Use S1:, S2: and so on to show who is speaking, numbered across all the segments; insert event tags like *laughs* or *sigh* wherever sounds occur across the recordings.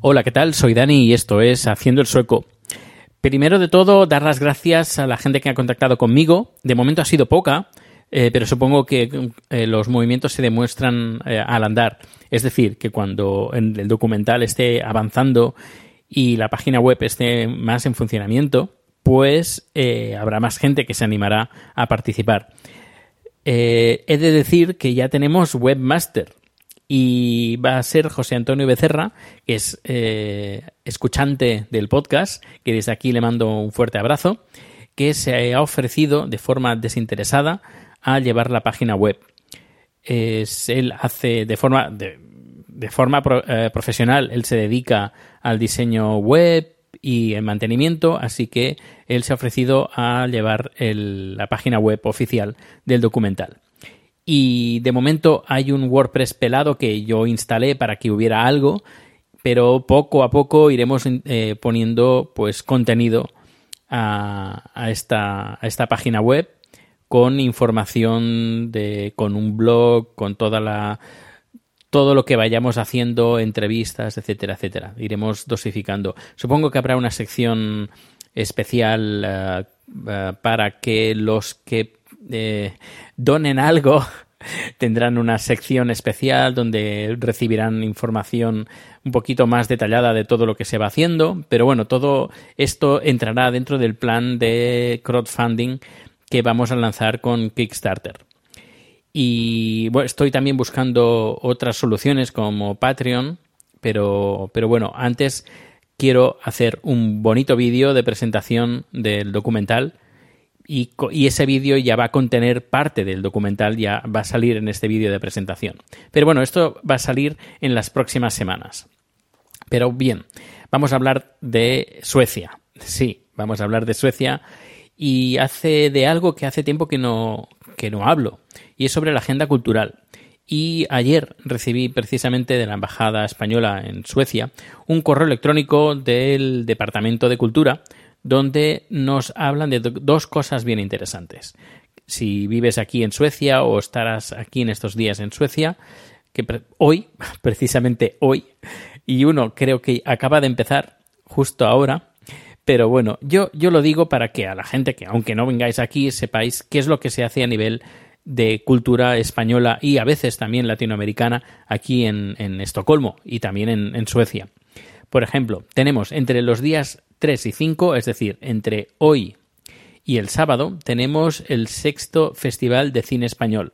S1: Hola, ¿qué tal? Soy Dani y esto es Haciendo el Sueco. Primero de todo, dar las gracias a la gente que ha contactado conmigo. De momento ha sido poca, eh, pero supongo que eh, los movimientos se demuestran eh, al andar. Es decir, que cuando el documental esté avanzando y la página web esté más en funcionamiento, pues eh, habrá más gente que se animará a participar. Eh, he de decir que ya tenemos webmaster y va a ser José Antonio Becerra, que es eh, escuchante del podcast, que desde aquí le mando un fuerte abrazo, que se ha ofrecido de forma desinteresada a llevar la página web. Es, él hace de forma, de, forma pro- profesional, él se dedica al diseño web y el mantenimiento, así que él se ha ofrecido a llevar la página web oficial del documental. Y de momento hay un WordPress pelado que yo instalé para que hubiera algo, pero poco a poco iremos eh, poniendo pues contenido a, a esta, a esta página web con información de con un blog, con toda la todo lo que vayamos haciendo, entrevistas, etcétera, etcétera. Iremos dosificando. Supongo que habrá una sección especial eh, eh, para que los que eh, donen algo *laughs* tendrán una sección especial donde recibirán información un poquito más detallada de todo lo que se va haciendo. Pero bueno, todo esto entrará dentro del plan de crowdfunding que vamos a lanzar con Kickstarter. Y bueno, estoy también buscando otras soluciones como Patreon, pero, pero bueno, antes quiero hacer un bonito vídeo de presentación del documental y, y ese vídeo ya va a contener parte del documental, ya va a salir en este vídeo de presentación. Pero bueno, esto va a salir en las próximas semanas. Pero bien, vamos a hablar de Suecia. Sí, vamos a hablar de Suecia y hace de algo que hace tiempo que no, que no hablo, y es sobre la agenda cultural. Y ayer recibí precisamente de la Embajada Española en Suecia un correo electrónico del Departamento de Cultura donde nos hablan de do- dos cosas bien interesantes. Si vives aquí en Suecia o estarás aquí en estos días en Suecia, que hoy, *laughs* precisamente hoy, y uno creo que acaba de empezar justo ahora, pero bueno, yo, yo lo digo para que a la gente que, aunque no vengáis aquí, sepáis qué es lo que se hace a nivel de cultura española y a veces también latinoamericana aquí en, en Estocolmo y también en, en Suecia. Por ejemplo, tenemos entre los días 3 y 5, es decir, entre hoy y el sábado, tenemos el sexto Festival de Cine Español,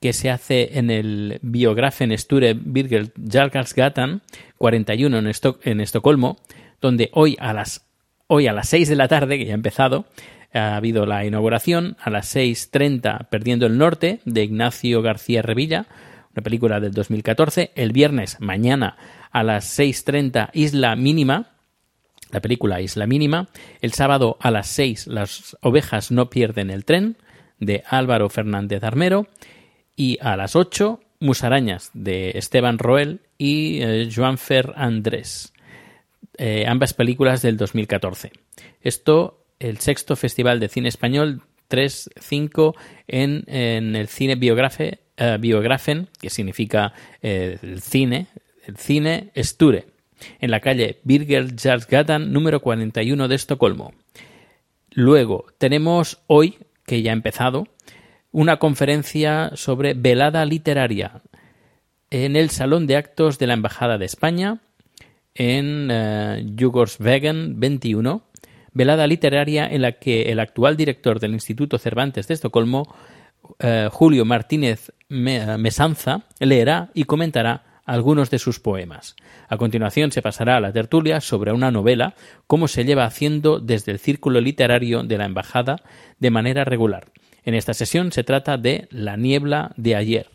S1: que se hace en el Biografen Sture Birger Jarlsgatan 41 en, en Estocolmo, donde hoy a las hoy a las 6 de la tarde, que ya ha empezado, ha habido la inauguración, a las 6.30 Perdiendo el Norte, de Ignacio García Revilla, una película del 2014. El viernes, mañana, a las 6.30 Isla Mínima, la película Isla Mínima. El sábado a las 6 Las ovejas no pierden el tren, de Álvaro Fernández Armero. Y a las 8 Musarañas, de Esteban Roel y eh, Andrés eh, ambas películas del 2014. Esto, el sexto Festival de Cine Español 3-5 en, el cine eh, Biografen, que significa eh, el cine, el cine Sture, en la calle Birger Jarlsgatan número 41 de Estocolmo. Luego tenemos hoy, que ya ha empezado, una conferencia sobre velada literaria en el Salón de Actos de la Embajada de España en eh, 21, velada literaria en la que el actual director del Instituto Cervantes de Estocolmo, eh, Julio Martínez Mesanza, leerá y comentará algunos de sus poemas. A continuación se pasará a la tertulia sobre una novela, cómo se lleva haciendo desde el círculo literario de la Embajada de manera regular. En esta sesión se trata de La niebla de ayer.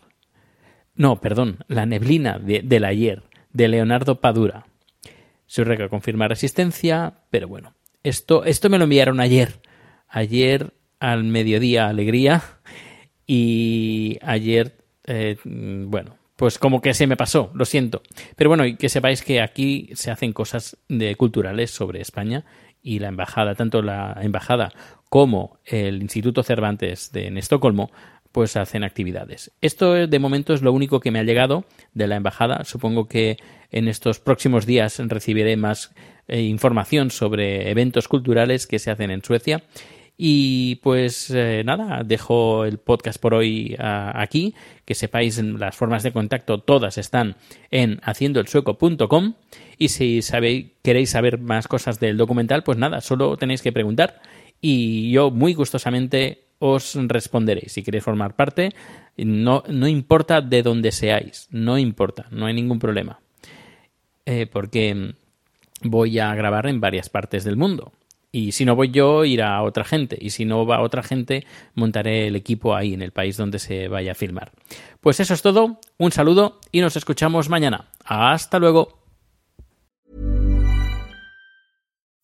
S1: No, perdón, La neblina de, del ayer, de Leonardo Padura. Se rega confirmar asistencia, pero bueno, esto, esto me lo enviaron ayer. Ayer al mediodía, alegría. Y ayer, eh, bueno, pues como que se me pasó, lo siento. Pero bueno, y que sepáis que aquí se hacen cosas de culturales sobre España y la embajada, tanto la embajada como el Instituto Cervantes de en Estocolmo, pues hacen actividades. Esto de momento es lo único que me ha llegado de la embajada. Supongo que en estos próximos días recibiré más eh, información sobre eventos culturales que se hacen en Suecia y pues eh, nada, dejo el podcast por hoy uh, aquí. Que sepáis las formas de contacto, todas están en haciendoelsueco.com. Y si sabéis, queréis saber más cosas del documental, pues nada, solo tenéis que preguntar. Y yo muy gustosamente os responderé. Si queréis formar parte, no, no importa de dónde seáis, no importa, no hay ningún problema. Eh, porque voy a grabar en varias partes del mundo. Y si no voy yo, irá otra gente. Y si no va otra gente, montaré el equipo ahí en el país donde se vaya a filmar. Pues eso es todo. Un saludo y nos escuchamos mañana. Hasta luego.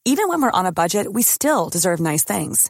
S2: Even when we're on a budget, we still deserve nice things.